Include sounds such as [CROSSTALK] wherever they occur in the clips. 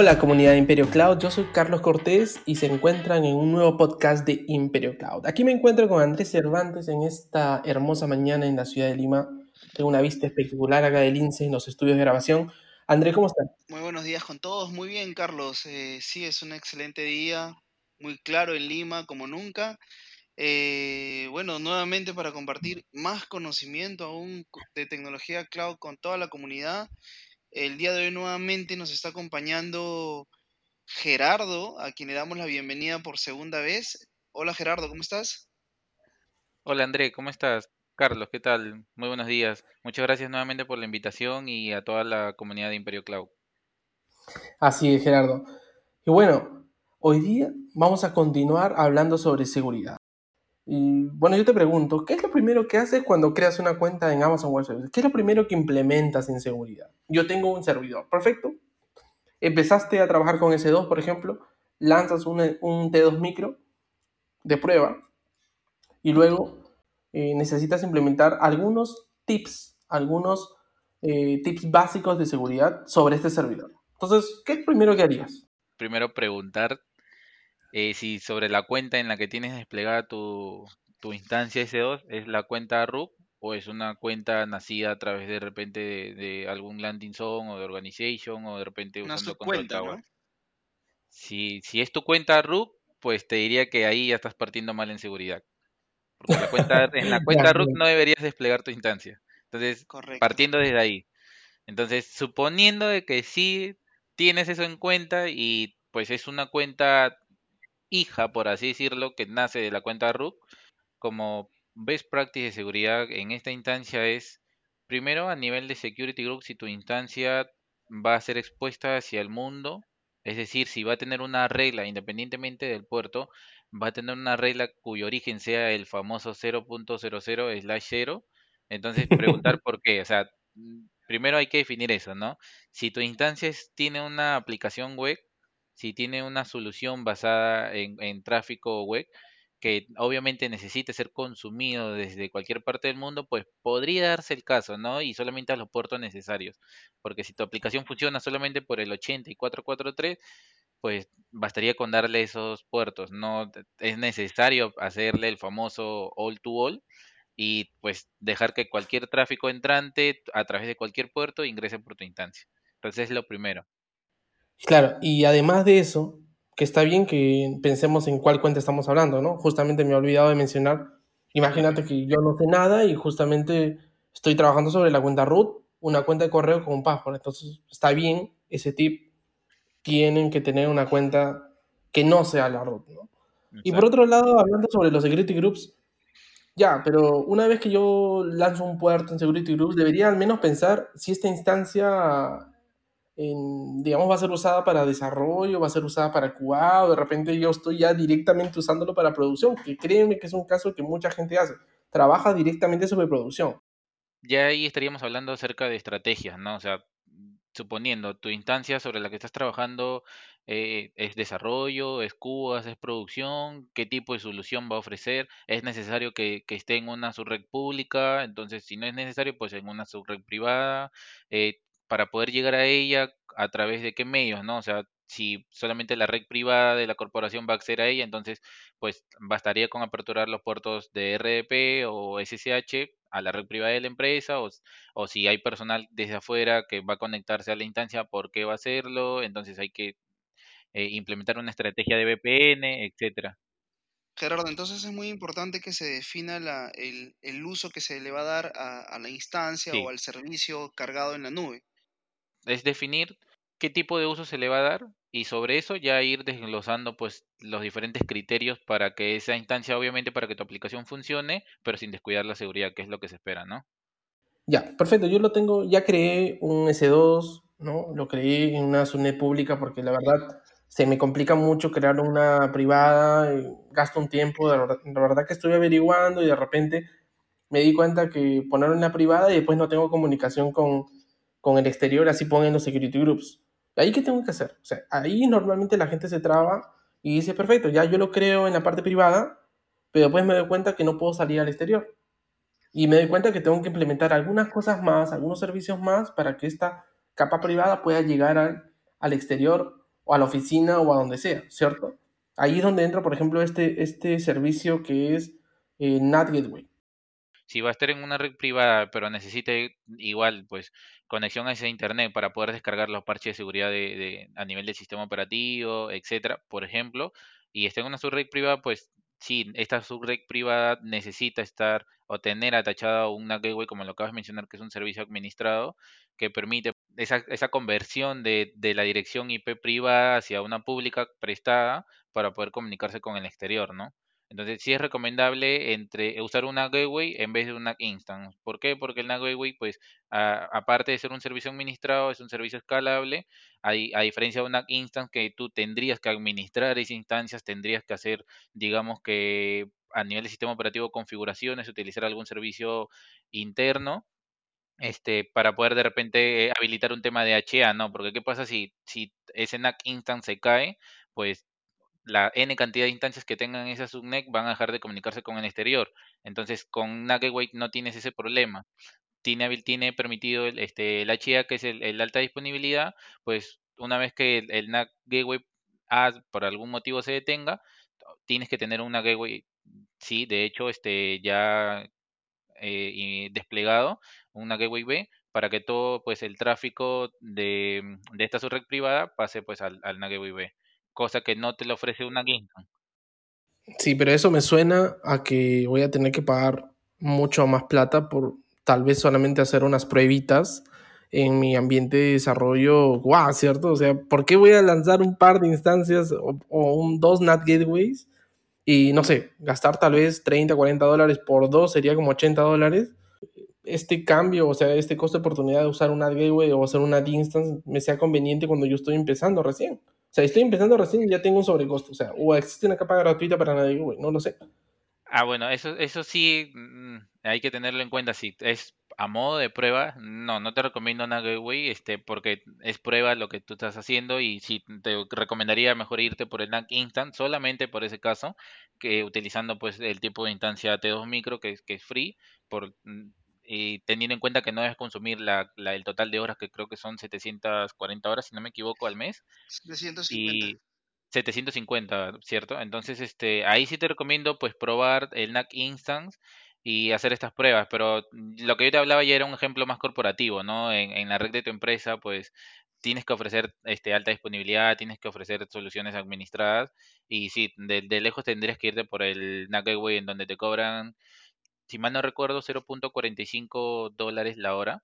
Hola comunidad de Imperio Cloud, yo soy Carlos Cortés y se encuentran en un nuevo podcast de Imperio Cloud. Aquí me encuentro con Andrés Cervantes en esta hermosa mañana en la ciudad de Lima. Tengo una vista espectacular acá del INSE en los estudios de grabación. Andrés, ¿cómo estás? Muy buenos días con todos, muy bien Carlos. Eh, sí, es un excelente día, muy claro en Lima como nunca. Eh, bueno, nuevamente para compartir más conocimiento aún de tecnología cloud con toda la comunidad. El día de hoy nuevamente nos está acompañando Gerardo, a quien le damos la bienvenida por segunda vez. Hola Gerardo, ¿cómo estás? Hola André, ¿cómo estás? Carlos, ¿qué tal? Muy buenos días. Muchas gracias nuevamente por la invitación y a toda la comunidad de Imperio Cloud. Así es, Gerardo. Y bueno, hoy día vamos a continuar hablando sobre seguridad. Y bueno, yo te pregunto, ¿qué es lo primero que haces cuando creas una cuenta en Amazon Web Services? ¿Qué es lo primero que implementas en seguridad? Yo tengo un servidor, perfecto. Empezaste a trabajar con S2, por ejemplo, lanzas un, T2 micro de prueba y luego eh, necesitas implementar algunos tips, algunos eh, tips básicos de seguridad sobre este servidor. Entonces, ¿qué es lo primero que harías? Primero preguntar eh, si sobre la cuenta en la que tienes desplegada tu, tu instancia S2 es la cuenta RUP o es una cuenta nacida a través de, repente de, algún landing zone o de organization o de repente usando control tower. Si, si es tu cuenta RUP, pues te diría que ahí ya estás partiendo mal en seguridad. Porque la cuenta, [LAUGHS] en la cuenta root no deberías desplegar tu instancia. Entonces, partiendo desde ahí. Entonces, suponiendo de que sí tienes eso en cuenta y pues es una cuenta hija, por así decirlo, que nace de la cuenta root, como best practice de seguridad en esta instancia es, primero a nivel de security group, si tu instancia va a ser expuesta hacia el mundo, es decir, si va a tener una regla independientemente del puerto, va a tener una regla cuyo origen sea el famoso 0.00 slash 0, entonces preguntar [LAUGHS] por qué, o sea, primero hay que definir eso, ¿no? Si tu instancia tiene una aplicación web, si tiene una solución basada en, tráfico web, que obviamente necesite ser consumido desde cualquier parte del mundo, pues podría darse el caso, ¿no? Y solamente a los puertos necesarios. Porque si tu aplicación funciona solamente por el 80 y 443, pues bastaría con darle esos puertos. No es necesario hacerle el famoso all to all y pues dejar que cualquier tráfico entrante a través de cualquier puerto ingrese por tu instancia. Entonces es lo primero. Claro, y además de eso, que está bien que pensemos en cuál cuenta estamos hablando, ¿no? Justamente me he olvidado de mencionar, imagínate que yo no sé nada y justamente estoy trabajando sobre la cuenta root, una cuenta de correo con un password, entonces está bien ese tip, tienen que tener una cuenta que no sea la root, ¿no? Y por otro lado, hablando sobre los security groups, ya, pero una vez que yo lanzo un puerto en security groups, debería al menos pensar si esta instancia digamos, va a ser usada para desarrollo, va a ser usada para QA, o de repente yo estoy ya directamente usándolo para producción, que créeme que es un caso que mucha gente hace, trabaja directamente sobre producción. Ya ahí estaríamos hablando acerca de estrategias, ¿no? O sea, suponiendo tu instancia sobre la que estás trabajando eh, es desarrollo, es QA, es producción, qué tipo de solución va a ofrecer, es necesario que, esté en una subred pública, entonces si no es necesario, pues en una subred privada, eh, para poder llegar a ella a través de qué medios, ¿no? O sea, si solamente la red privada de la corporación va a acceder a ella, entonces pues bastaría con aperturar los puertos de RDP o SSH a la red privada de la empresa o, o si hay personal desde afuera que va a conectarse a la instancia, ¿por qué va a hacerlo? Entonces hay que eh, implementar una estrategia de VPN, etcétera. Gerardo, entonces es muy importante que se defina el, uso que se le va a dar a, la instancia o al servicio cargado en la nube es definir qué tipo de uso se le va a dar y sobre eso ya ir desglosando pues los diferentes criterios para que esa instancia, obviamente para que tu aplicación funcione, pero sin descuidar la seguridad, que es lo que se espera, ¿no? Ya, perfecto, yo lo tengo, ya creé un S2, ¿no? Lo creé en una subnet pública porque la verdad se me complica mucho crear una privada, gasto un tiempo, la verdad, la verdad que estoy averiguando y de repente me di cuenta que poner una privada y después no tengo comunicación con, con el exterior, así ponen los security groups. ¿Ahí qué tengo que hacer? O sea, ahí normalmente la gente se traba y dice, perfecto, ya yo lo creo en la parte privada, pero después me doy cuenta que no puedo salir al exterior. Y me doy cuenta que tengo que implementar algunas cosas más, algunos servicios más para que esta capa privada pueda llegar al, al exterior o a la oficina o a donde sea, ¿cierto? Ahí es donde entra, por ejemplo, este, este servicio que es eh, NAT Gateway. Si va a estar en una red privada, pero necesite igual, pues, conexión a ese internet para poder descargar los parches de seguridad de, a nivel del sistema operativo, etcétera, por ejemplo, y está en una subred privada, pues sí, esta subred privada necesita estar o tener atachada una gateway, como lo acabas de mencionar, que es un servicio administrado, que permite esa, esa conversión de, de la dirección IP privada hacia una pública prestada para poder comunicarse con el exterior, ¿no? Entonces sí es recomendable entre usar una gateway en vez de una instance. ¿Por qué? Porque el gateway, pues, aparte de ser un servicio administrado, es un servicio escalable, a, a diferencia de una instance que tú tendrías que administrar esas instancias, tendrías que hacer, digamos que a nivel de sistema operativo configuraciones, utilizar algún servicio interno, este, para poder de repente habilitar un tema de HA, ¿no? Porque ¿qué pasa si, si ese NAC instance se cae? Pues la n cantidad de instancias que tengan esa subnet van a dejar de comunicarse con el exterior. Entonces, con NAC Gateway no tienes ese problema. Tiene, tiene permitido el, este, el HA, que es el, alta disponibilidad, pues una vez que el, NAC Gateway A por algún motivo se detenga, tienes que tener una gateway, sí, de hecho, este, ya eh, desplegado, una gateway B, para que todo pues el tráfico de, de esta subred privada pase pues al, al Gateway B cosa que no te lo ofrece una Kingston. Sí, pero eso me suena a que voy a tener que pagar mucho más plata por tal vez solamente hacer unas pruebitas en mi ambiente de desarrollo, guau, ¿cierto? O sea, ¿por qué voy a lanzar un par de instancias o, dos NAT gateways y no sé, gastar tal vez 30, 40 dólares por dos sería como 80 dólares? Este cambio, o sea, este costo de oportunidad de usar un NAT gateway o hacer un NAT instance me sea conveniente cuando yo estoy empezando recién. O sea, estoy empezando recién y ya tengo un sobrecosto. O sea, o existe una capa gratuita para nadie, güey, no lo sé. Ah, bueno, eso, eso sí mm, hay que tenerlo en cuenta. Si es a modo de prueba, no, no te recomiendo una gateway, este, porque es prueba lo que tú estás haciendo y sí te recomendaría mejor irte por el NAC Instant solamente por ese caso, que utilizando pues el tipo de instancia T2 micro que, que es free, por y teniendo en cuenta que no debes consumir la, el total de horas, que creo que son 740 horas, si no me equivoco, al mes. 750. Y 750, ¿cierto? Entonces, este, ahí sí te recomiendo pues probar el NAC Instance y hacer estas pruebas, pero lo que yo te hablaba ya era un ejemplo más corporativo, ¿no? En, en la red de tu empresa, pues tienes que ofrecer este, alta disponibilidad, tienes que ofrecer soluciones administradas y sí, de, de lejos tendrías que irte por el NAC Gateway en donde te cobran si mal no recuerdo, 0.45 dólares la hora.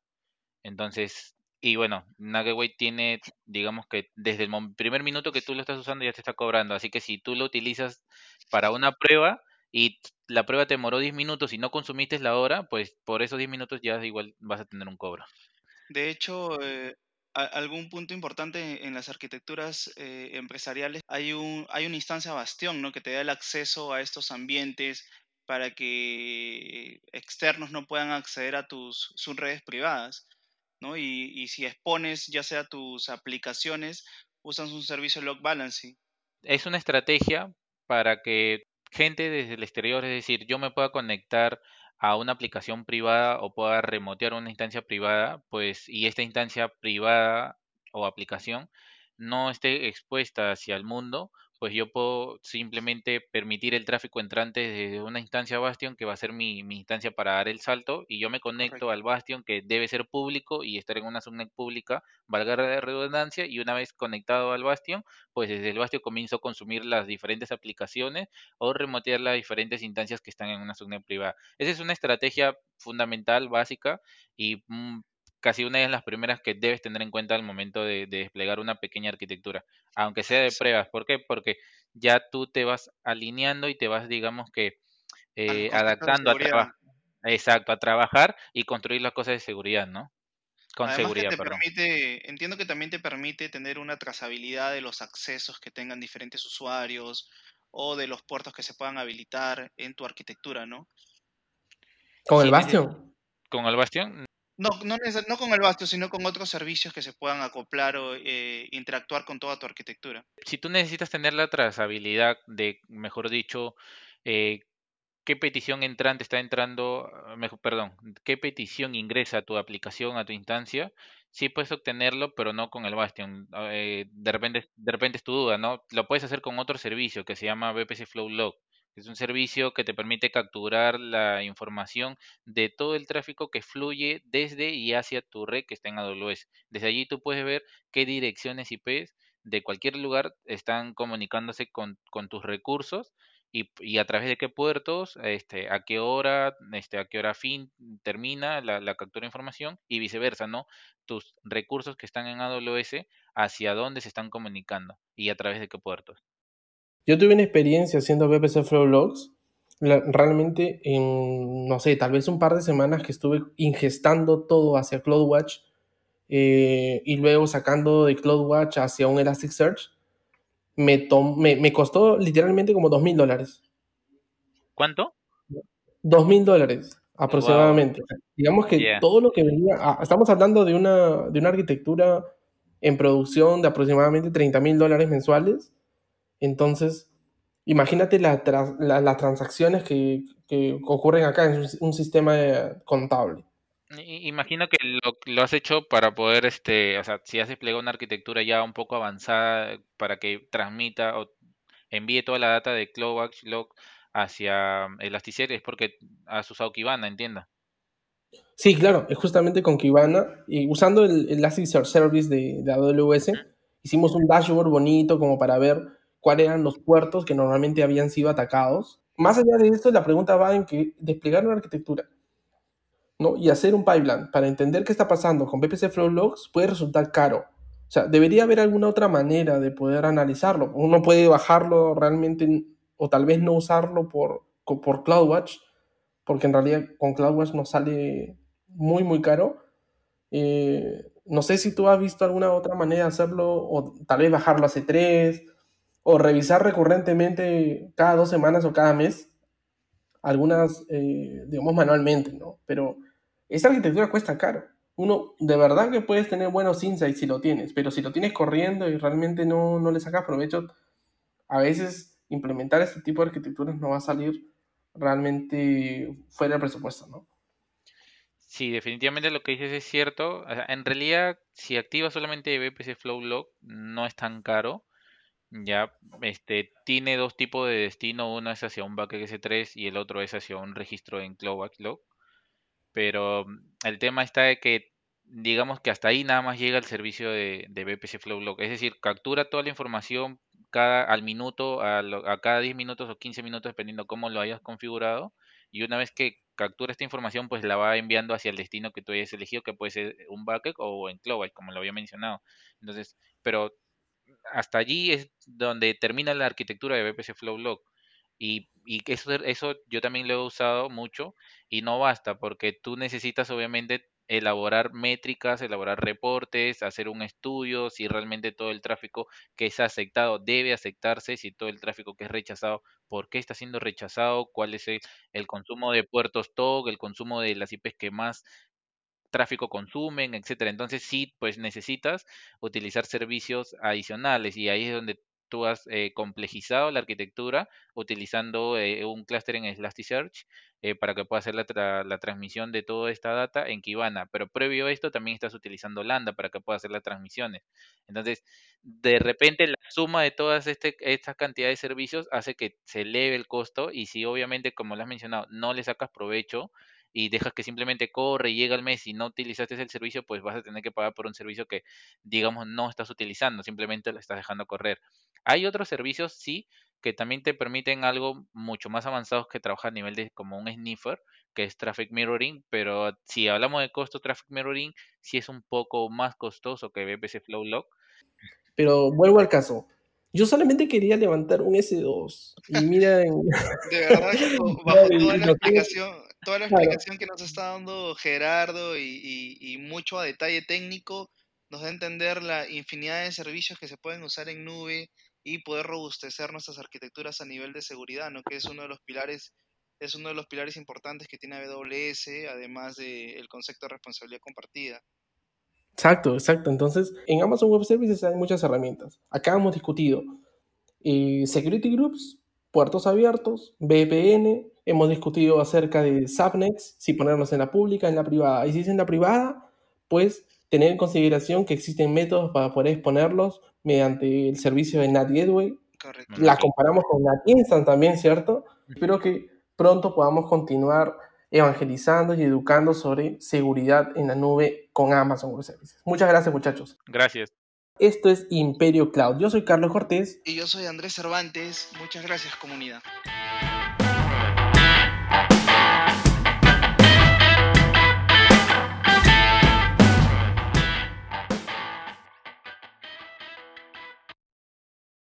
Entonces, y bueno, Nuggetway tiene, digamos que desde el primer minuto que tú lo estás usando ya te está cobrando. Así que si tú lo utilizas para una prueba y la prueba te demoró 10 minutos y no consumiste la hora, pues por esos 10 minutos ya igual vas a tener un cobro. De hecho, eh, algún punto importante en las arquitecturas eh, empresariales, hay, un, hay una instancia bastión ¿no? que te da el acceso a estos ambientes para que externos no puedan acceder a tus subredes privadas, ¿no? Y, y, si expones ya sea tus aplicaciones, usas un servicio log balancing. Es una estrategia para que gente desde el exterior, es decir, yo me pueda conectar a una aplicación privada o pueda remotear una instancia privada, pues, y esta instancia privada o aplicación no esté expuesta hacia el mundo, pues yo puedo simplemente permitir el tráfico entrante desde una instancia Bastion que va a ser mi, instancia para dar el salto y yo me conecto al Bastion que debe ser público y estar en una subnet pública, valga la redundancia, y una vez conectado al Bastion, pues desde el Bastion comienzo a consumir las diferentes aplicaciones o remotear las diferentes instancias que están en una subnet privada. Esa es una estrategia fundamental, básica y mm, casi una de las primeras que debes tener en cuenta al momento de, desplegar una pequeña arquitectura, aunque sea de pruebas. ¿Por qué? Porque ya tú te vas alineando y te vas, digamos que, eh, adaptando a trabajar. Exacto, a trabajar y construir las cosas de seguridad, ¿no? Con seguridad, te permite, entiendo que también te permite tener una trazabilidad de los accesos que tengan diferentes usuarios o de los puertos que se puedan habilitar en tu arquitectura, ¿no? ¿Con el Bastion? Con el Bastion, no, no, no, con el Bastion, sino con otros servicios que se puedan acoplar o eh, interactuar con toda tu arquitectura. Si tú necesitas tener la trazabilidad de, mejor dicho, eh, qué petición entrante está entrando, ah, perdón, qué petición ingresa a tu aplicación, a tu instancia, sí puedes obtenerlo, pero no con el Bastion. Eh, de, repente, de repente es tu duda, ¿no? Lo puedes hacer con otro servicio que se llama VPC Flow Log. Es un servicio que te permite capturar la información de todo el tráfico que fluye desde y hacia tu red que está en AWS. Desde allí tú puedes ver qué direcciones IPs de cualquier lugar están comunicándose con, con tus recursos y, a través de qué puertos, este, a qué hora, este, a qué hora fin termina la, la, captura de información y viceversa, ¿no? Tus recursos que están en AWS, hacia dónde se están comunicando y a través de qué puertos. Yo tuve una experiencia haciendo VPC Flow Logs, realmente en, no sé, tal vez un par de semanas que estuve ingestando todo hacia CloudWatch eh, y luego sacando de CloudWatch hacia un Elasticsearch me, me, costó literalmente como dos mil dólares. ¿Cuánto? Dos mil dólares aproximadamente. Digamos que todo lo que venía, ah, estamos hablando de una, de una arquitectura en producción de aproximadamente 30 mil dólares mensuales. Entonces, imagínate las transacciones que, que, ocurren acá en un sistema contable. Imagino que lo, lo, has hecho para poder, este, o sea, si has desplegado una arquitectura ya un poco avanzada para que transmita o envíe toda la data de CloudWatch Log hacia Elasticsearch, es porque has usado Kibana, entiendo. Sí, claro, es justamente con Kibana y usando el Elasticsearch Service de, de AWS, hicimos un dashboard bonito como para ver cuáles eran los puertos que normalmente habían sido atacados. Más allá de esto, la pregunta va en que desplegar una arquitectura ¿no? y hacer un pipeline para entender qué está pasando con VPC Flow Logs puede resultar caro. O sea, debería haber alguna otra manera de poder analizarlo. Uno puede bajarlo realmente o tal vez no usarlo por, por CloudWatch, porque en realidad con CloudWatch nos sale muy, muy caro. Eh, no sé si tú has visto alguna otra manera de hacerlo, o tal vez bajarlo a C3, o revisar recurrentemente cada dos semanas o cada mes algunas, eh, digamos, manualmente, ¿no? Pero esa arquitectura cuesta caro. Uno, de verdad que puedes tener buenos insights si lo tienes, pero si lo tienes corriendo y realmente no, no le sacas provecho, a veces implementar este tipo de arquitecturas no va a salir realmente fuera del presupuesto, ¿no? Sí, definitivamente lo que dices es cierto. en realidad, si activas solamente VPC Flow Log, no es tan caro. Ya, este, tiene dos tipos de destino, uno es hacia un bucket S3 y el otro es hacia un registro en Cloud Backlog. Pero mm, el tema está de que, digamos que hasta ahí nada más llega el servicio de, de VPC Flow Log. Es decir, captura toda la información cada, al minuto, a, a cada 10 minutos o 15 minutos, dependiendo cómo lo hayas configurado. Y una vez que captura esta información, pues la va enviando hacia el destino que tú hayas elegido, que puede ser un bucket o en Cloud, como lo había mencionado. Entonces, pero hasta allí es donde termina la arquitectura de VPC Flow Log. Y, y eso, eso yo también lo he usado mucho y no basta porque tú necesitas obviamente elaborar métricas, elaborar reportes, hacer un estudio si realmente todo el tráfico que es aceptado debe aceptarse, si todo el tráfico que es rechazado, por qué está siendo rechazado, cuál es el, el consumo de puertos TOG, el consumo de las IPs que más tráfico consumen, etcétera. Entonces sí, pues necesitas utilizar servicios adicionales y ahí es donde tú has eh, complejizado la arquitectura utilizando eh, un clúster en Elasticsearch eh, para que pueda hacer la, transmisión de toda esta data en Kibana. Pero previo a esto también estás utilizando Lambda para que pueda hacer las transmisiones. Entonces, de repente la suma de todas este, estas cantidades de servicios hace que se eleve el costo y si obviamente, como lo has mencionado, no le sacas provecho, y dejas que simplemente corre y llega el mes y no utilizaste el servicio, pues vas a tener que pagar por un servicio que, digamos, no estás utilizando, simplemente lo estás dejando correr. Hay otros servicios, sí, que también te permiten algo mucho más avanzado que trabajar a nivel de como un sniffer, que es Traffic Mirroring, pero si hablamos de costo Traffic Mirroring, sí es un poco más costoso que VPC Flow Log. Pero vuelvo al caso, yo solamente quería levantar un S2. Y mira. De verdad, bajo [LAUGHS] toda la explicación, toda la explicación que nos está dando Gerardo y, mucho a detalle técnico, nos da a entender la infinidad de servicios que se pueden usar en nube y poder robustecer nuestras arquitecturas a nivel de seguridad, ¿no? que es uno de los pilares es uno de los pilares importantes que tiene AWS, además del concepto de responsabilidad compartida. Exacto, exacto. Entonces, en Amazon Web Services hay muchas herramientas. Acá hemos discutido eh, security groups, puertos abiertos, VPN, hemos discutido acerca de subnets, si ponerlos en la pública, en la privada. Y si es en la privada, pues tener en consideración que existen métodos para poder exponerlos mediante el servicio de NAT Gateway. Correcto. La comparamos con NAT Instant también, ¿cierto? Espero que pronto podamos continuar evangelizando y educando sobre seguridad en la nube con Amazon Web Services. Muchas gracias, muchachos. Gracias. Esto es Imperio Cloud. Yo soy Carlos Cortés. Y yo soy Andrés Cervantes. Muchas gracias, comunidad.